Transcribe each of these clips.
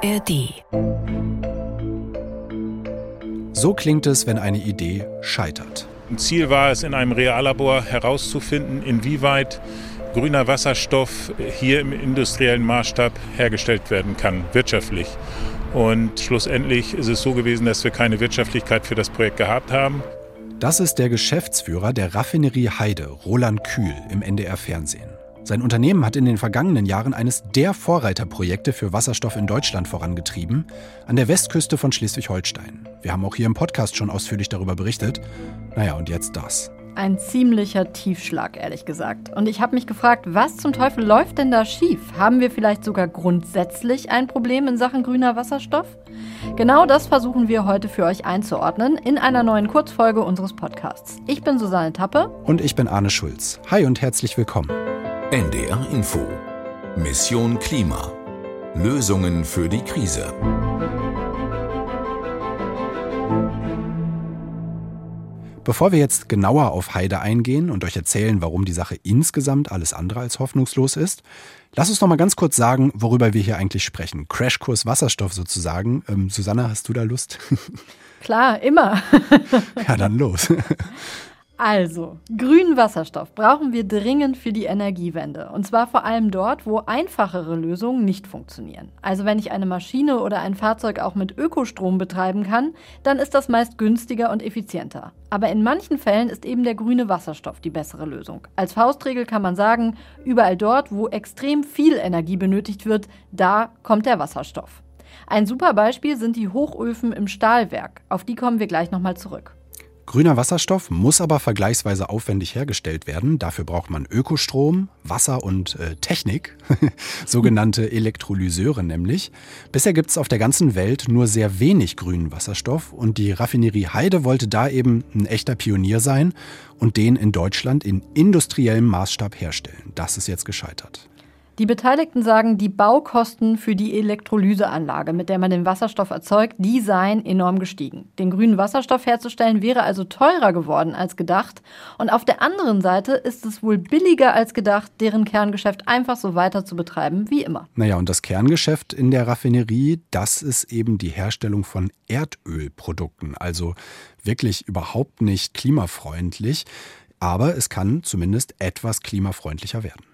ARD. So klingt es, wenn eine Idee scheitert. Ziel war es, in einem Reallabor herauszufinden, inwieweit grüner Wasserstoff hier im industriellen Maßstab hergestellt werden kann, wirtschaftlich. Und schlussendlich ist es so gewesen, dass wir keine Wirtschaftlichkeit für das Projekt gehabt haben. Das ist der Geschäftsführer der Raffinerie Heide, Roland Kühl, im NDR Fernsehen. Sein Unternehmen hat in den vergangenen Jahren eines der Vorreiterprojekte für Wasserstoff in Deutschland vorangetrieben, an der Westküste von Schleswig-Holstein. Wir haben auch hier im Podcast schon ausführlich darüber berichtet. Naja, und jetzt das. Ein ziemlicher Tiefschlag, ehrlich gesagt. Und ich habe mich gefragt, was zum Teufel läuft denn da schief? Haben wir vielleicht sogar grundsätzlich ein Problem in Sachen grüner Wasserstoff? Genau das versuchen wir heute für euch einzuordnen in einer neuen Kurzfolge unseres Podcasts. Ich bin Susanne Tappe. Und ich bin Arne Schulz. Hi und herzlich willkommen. NDR Info. Mission Klima. Lösungen für die Krise. Bevor wir jetzt genauer auf Heide eingehen und euch erzählen, warum die Sache insgesamt alles andere als hoffnungslos ist, lass uns noch mal ganz kurz sagen, worüber wir hier eigentlich sprechen. Crashkurs Wasserstoff sozusagen. Ähm, Susanne, hast du da Lust? Klar, immer. ja, dann los. Also, grünen Wasserstoff brauchen wir dringend für die Energiewende. Und zwar vor allem dort, wo einfachere Lösungen nicht funktionieren. Also wenn ich eine Maschine oder ein Fahrzeug auch mit Ökostrom betreiben kann, dann ist das meist günstiger und effizienter. Aber in manchen Fällen ist eben der grüne Wasserstoff die bessere Lösung. Als Faustregel kann man sagen, überall dort, wo extrem viel Energie benötigt wird, da kommt der Wasserstoff. Ein super Beispiel sind die Hochöfen im Stahlwerk. Auf die kommen wir gleich nochmal zurück. Grüner Wasserstoff muss aber vergleichsweise aufwendig hergestellt werden. Dafür braucht man Ökostrom, Wasser und äh, Technik, sogenannte Elektrolyseure nämlich. Bisher gibt es auf der ganzen Welt nur sehr wenig grünen Wasserstoff und die Raffinerie Heide wollte da eben ein echter Pionier sein und den in Deutschland in industriellem Maßstab herstellen. Das ist jetzt gescheitert. Die Beteiligten sagen, die Baukosten für die Elektrolyseanlage, mit der man den Wasserstoff erzeugt, die seien enorm gestiegen. Den grünen Wasserstoff herzustellen wäre also teurer geworden als gedacht. Und auf der anderen Seite ist es wohl billiger als gedacht, deren Kerngeschäft einfach so weiter zu betreiben wie immer. Naja, und das Kerngeschäft in der Raffinerie, das ist eben die Herstellung von Erdölprodukten. Also wirklich überhaupt nicht klimafreundlich. Aber es kann zumindest etwas klimafreundlicher werden.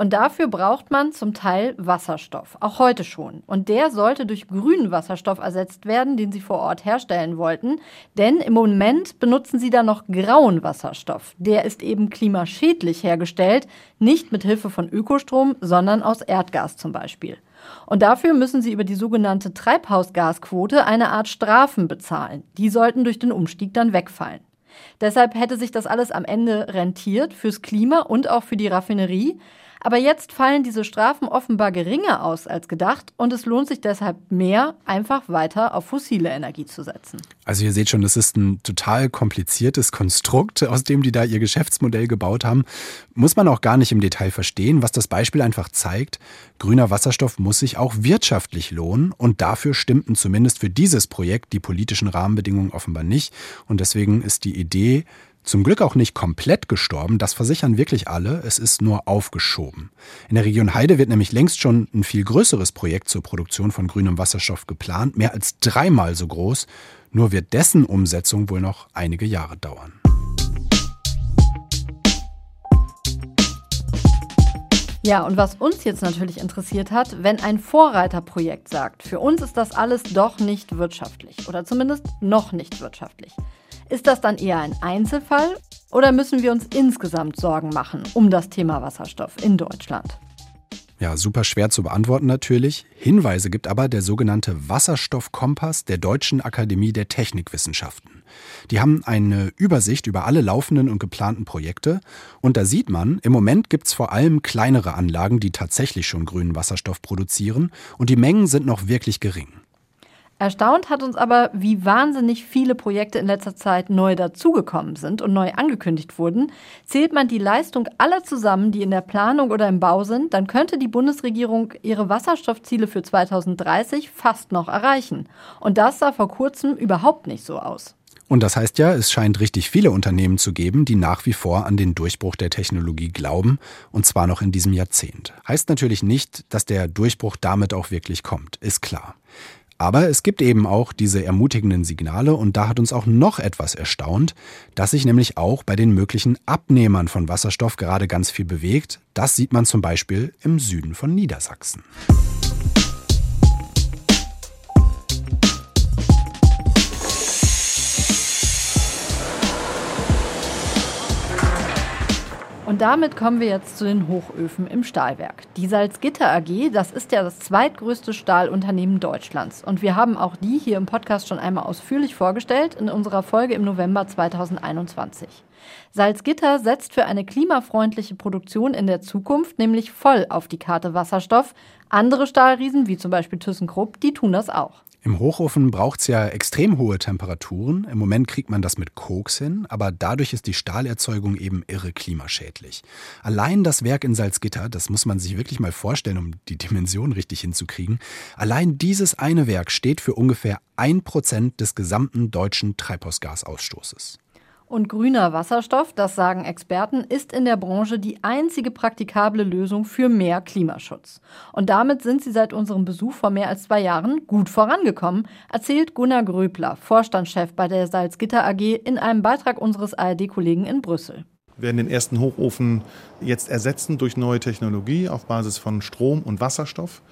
Und dafür braucht man zum Teil Wasserstoff, auch heute schon. Und der sollte durch grünen Wasserstoff ersetzt werden, den sie vor Ort herstellen wollten. Denn im Moment benutzen sie da noch grauen Wasserstoff. Der ist eben klimaschädlich hergestellt, nicht mit Hilfe von Ökostrom, sondern aus Erdgas zum Beispiel. Und dafür müssen sie über die sogenannte Treibhausgasquote eine Art Strafen bezahlen. Die sollten durch den Umstieg dann wegfallen. Deshalb hätte sich das alles am Ende rentiert fürs Klima und auch für die Raffinerie. Aber jetzt fallen diese Strafen offenbar geringer aus als gedacht und es lohnt sich deshalb mehr, einfach weiter auf fossile Energie zu setzen. Also ihr seht schon, das ist ein total kompliziertes Konstrukt, aus dem die da ihr Geschäftsmodell gebaut haben. Muss man auch gar nicht im Detail verstehen, was das Beispiel einfach zeigt. Grüner Wasserstoff muss sich auch wirtschaftlich lohnen und dafür stimmten zumindest für dieses Projekt die politischen Rahmenbedingungen offenbar nicht. Und deswegen ist die Idee, zum Glück auch nicht komplett gestorben, das versichern wirklich alle, es ist nur aufgeschoben. In der Region Heide wird nämlich längst schon ein viel größeres Projekt zur Produktion von grünem Wasserstoff geplant, mehr als dreimal so groß, nur wird dessen Umsetzung wohl noch einige Jahre dauern. Ja, und was uns jetzt natürlich interessiert hat, wenn ein Vorreiterprojekt sagt, für uns ist das alles doch nicht wirtschaftlich oder zumindest noch nicht wirtschaftlich. Ist das dann eher ein Einzelfall oder müssen wir uns insgesamt Sorgen machen um das Thema Wasserstoff in Deutschland? Ja, super schwer zu beantworten natürlich. Hinweise gibt aber der sogenannte Wasserstoffkompass der Deutschen Akademie der Technikwissenschaften. Die haben eine Übersicht über alle laufenden und geplanten Projekte und da sieht man, im Moment gibt es vor allem kleinere Anlagen, die tatsächlich schon grünen Wasserstoff produzieren und die Mengen sind noch wirklich gering. Erstaunt hat uns aber, wie wahnsinnig viele Projekte in letzter Zeit neu dazugekommen sind und neu angekündigt wurden. Zählt man die Leistung aller zusammen, die in der Planung oder im Bau sind, dann könnte die Bundesregierung ihre Wasserstoffziele für 2030 fast noch erreichen. Und das sah vor kurzem überhaupt nicht so aus. Und das heißt ja, es scheint richtig viele Unternehmen zu geben, die nach wie vor an den Durchbruch der Technologie glauben, und zwar noch in diesem Jahrzehnt. Heißt natürlich nicht, dass der Durchbruch damit auch wirklich kommt, ist klar. Aber es gibt eben auch diese ermutigenden Signale und da hat uns auch noch etwas erstaunt, dass sich nämlich auch bei den möglichen Abnehmern von Wasserstoff gerade ganz viel bewegt. Das sieht man zum Beispiel im Süden von Niedersachsen. Und damit kommen wir jetzt zu den Hochöfen im Stahlwerk. Die Salzgitter AG, das ist ja das zweitgrößte Stahlunternehmen Deutschlands. Und wir haben auch die hier im Podcast schon einmal ausführlich vorgestellt in unserer Folge im November 2021. Salzgitter setzt für eine klimafreundliche Produktion in der Zukunft nämlich voll auf die Karte Wasserstoff. Andere Stahlriesen, wie zum Beispiel ThyssenKrupp, die tun das auch. Im Hochofen braucht es ja extrem hohe Temperaturen. Im Moment kriegt man das mit Koks hin, aber dadurch ist die Stahlerzeugung eben irre klimaschädlich. Allein das Werk in Salzgitter, das muss man sich wirklich mal vorstellen, um die Dimension richtig hinzukriegen. Allein dieses eine Werk steht für ungefähr ein Prozent des gesamten deutschen Treibhausgasausstoßes. Und grüner Wasserstoff, das sagen Experten, ist in der Branche die einzige praktikable Lösung für mehr Klimaschutz. Und damit sind sie seit unserem Besuch vor mehr als zwei Jahren gut vorangekommen, erzählt Gunnar Gröbler, Vorstandschef bei der Salzgitter AG, in einem Beitrag unseres ARD-Kollegen in Brüssel. Werden den ersten Hochofen jetzt ersetzen durch neue Technologie auf Basis von Strom und Wasserstoff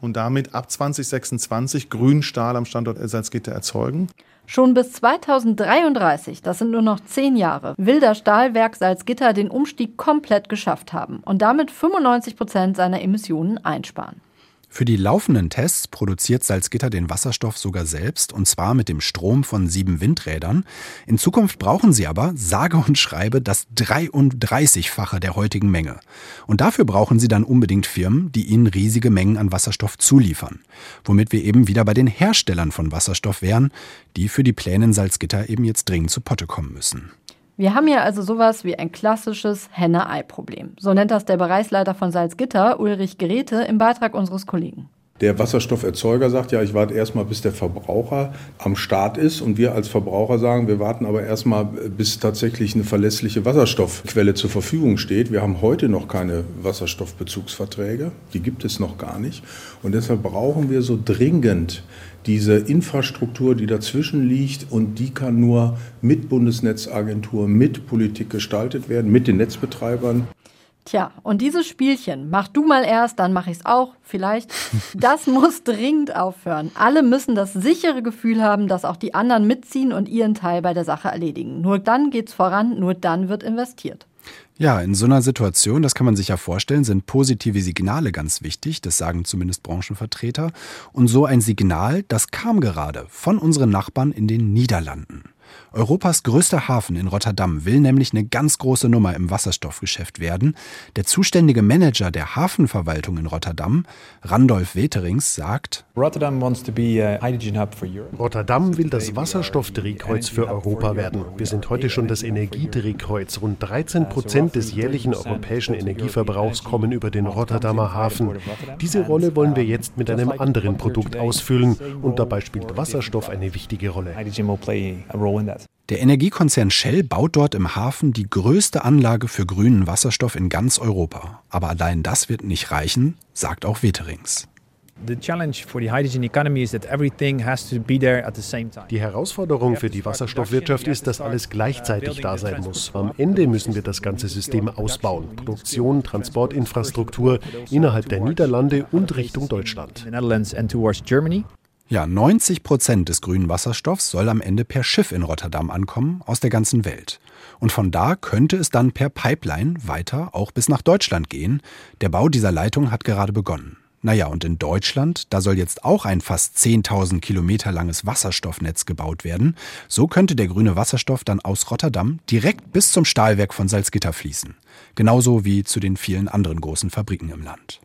und damit ab 2026 grünen Stahl am Standort Salzgitter erzeugen. Schon bis 2033, das sind nur noch zehn Jahre, will das Stahlwerk Salzgitter den Umstieg komplett geschafft haben und damit 95 Prozent seiner Emissionen einsparen. Für die laufenden Tests produziert Salzgitter den Wasserstoff sogar selbst, und zwar mit dem Strom von sieben Windrädern. In Zukunft brauchen sie aber, sage und schreibe, das 33-fache der heutigen Menge. Und dafür brauchen sie dann unbedingt Firmen, die ihnen riesige Mengen an Wasserstoff zuliefern. Womit wir eben wieder bei den Herstellern von Wasserstoff wären, die für die Pläne in Salzgitter eben jetzt dringend zu Potte kommen müssen. Wir haben hier also sowas wie ein klassisches Henne-Ei-Problem. So nennt das der Bereichsleiter von Salzgitter, Ulrich Geräte, im Beitrag unseres Kollegen. Der Wasserstofferzeuger sagt, ja, ich warte erstmal, bis der Verbraucher am Start ist. Und wir als Verbraucher sagen, wir warten aber erstmal, bis tatsächlich eine verlässliche Wasserstoffquelle zur Verfügung steht. Wir haben heute noch keine Wasserstoffbezugsverträge. Die gibt es noch gar nicht. Und deshalb brauchen wir so dringend diese Infrastruktur, die dazwischen liegt. Und die kann nur mit Bundesnetzagentur, mit Politik gestaltet werden, mit den Netzbetreibern. Tja, und dieses Spielchen, mach du mal erst, dann mache ich es auch, vielleicht, das muss dringend aufhören. Alle müssen das sichere Gefühl haben, dass auch die anderen mitziehen und ihren Teil bei der Sache erledigen. Nur dann geht's voran, nur dann wird investiert. Ja, in so einer Situation, das kann man sich ja vorstellen, sind positive Signale ganz wichtig, das sagen zumindest Branchenvertreter. Und so ein Signal, das kam gerade von unseren Nachbarn in den Niederlanden. Europas größter Hafen in Rotterdam will nämlich eine ganz große Nummer im Wasserstoffgeschäft werden. Der zuständige Manager der Hafenverwaltung in Rotterdam, Randolph Weterings, sagt, Rotterdam will das Wasserstoffdrehkreuz für Europa werden. Wir sind heute schon das Energiedrehkreuz. Rund 13 Prozent des jährlichen europäischen Energieverbrauchs kommen über den Rotterdamer Hafen. Diese Rolle wollen wir jetzt mit einem anderen Produkt ausfüllen und dabei spielt Wasserstoff eine wichtige Rolle. Der Energiekonzern Shell baut dort im Hafen die größte Anlage für grünen Wasserstoff in ganz Europa. Aber allein das wird nicht reichen, sagt auch Weterings. Die Herausforderung für die Wasserstoffwirtschaft ist, dass alles gleichzeitig da sein muss. Am Ende müssen wir das ganze System ausbauen. Produktion, Transportinfrastruktur innerhalb der Niederlande und Richtung Deutschland. Ja, 90 Prozent des grünen Wasserstoffs soll am Ende per Schiff in Rotterdam ankommen, aus der ganzen Welt. Und von da könnte es dann per Pipeline weiter auch bis nach Deutschland gehen. Der Bau dieser Leitung hat gerade begonnen. Naja, und in Deutschland, da soll jetzt auch ein fast 10.000 Kilometer langes Wasserstoffnetz gebaut werden. So könnte der grüne Wasserstoff dann aus Rotterdam direkt bis zum Stahlwerk von Salzgitter fließen. Genauso wie zu den vielen anderen großen Fabriken im Land.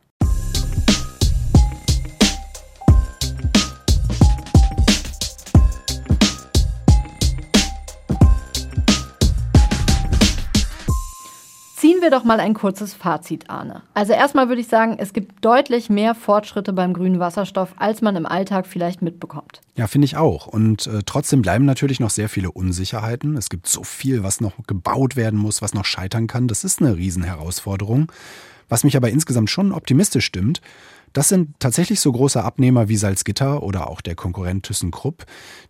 Wir doch mal ein kurzes Fazit, Arne. Also erstmal würde ich sagen, es gibt deutlich mehr Fortschritte beim grünen Wasserstoff, als man im Alltag vielleicht mitbekommt. Ja, finde ich auch. Und äh, trotzdem bleiben natürlich noch sehr viele Unsicherheiten. Es gibt so viel, was noch gebaut werden muss, was noch scheitern kann. Das ist eine Riesenherausforderung. Was mich aber insgesamt schon optimistisch stimmt, das sind tatsächlich so große Abnehmer wie Salzgitter oder auch der Konkurrent ThyssenKrupp,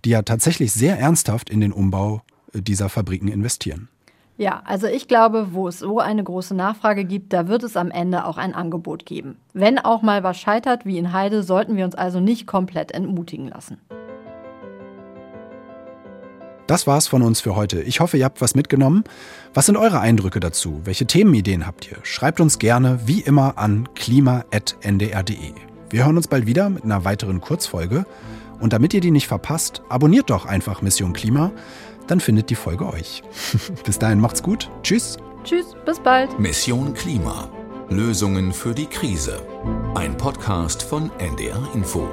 die ja tatsächlich sehr ernsthaft in den Umbau äh, dieser Fabriken investieren. Ja, also ich glaube, wo es so eine große Nachfrage gibt, da wird es am Ende auch ein Angebot geben. Wenn auch mal was scheitert, wie in Heide, sollten wir uns also nicht komplett entmutigen lassen. Das war's von uns für heute. Ich hoffe, ihr habt was mitgenommen. Was sind eure Eindrücke dazu? Welche Themenideen habt ihr? Schreibt uns gerne wie immer an klima.ndr.de. Wir hören uns bald wieder mit einer weiteren Kurzfolge. Und damit ihr die nicht verpasst, abonniert doch einfach Mission Klima dann findet die Folge euch. bis dahin macht's gut. Tschüss. Tschüss, bis bald. Mission Klima. Lösungen für die Krise. Ein Podcast von NDR Info.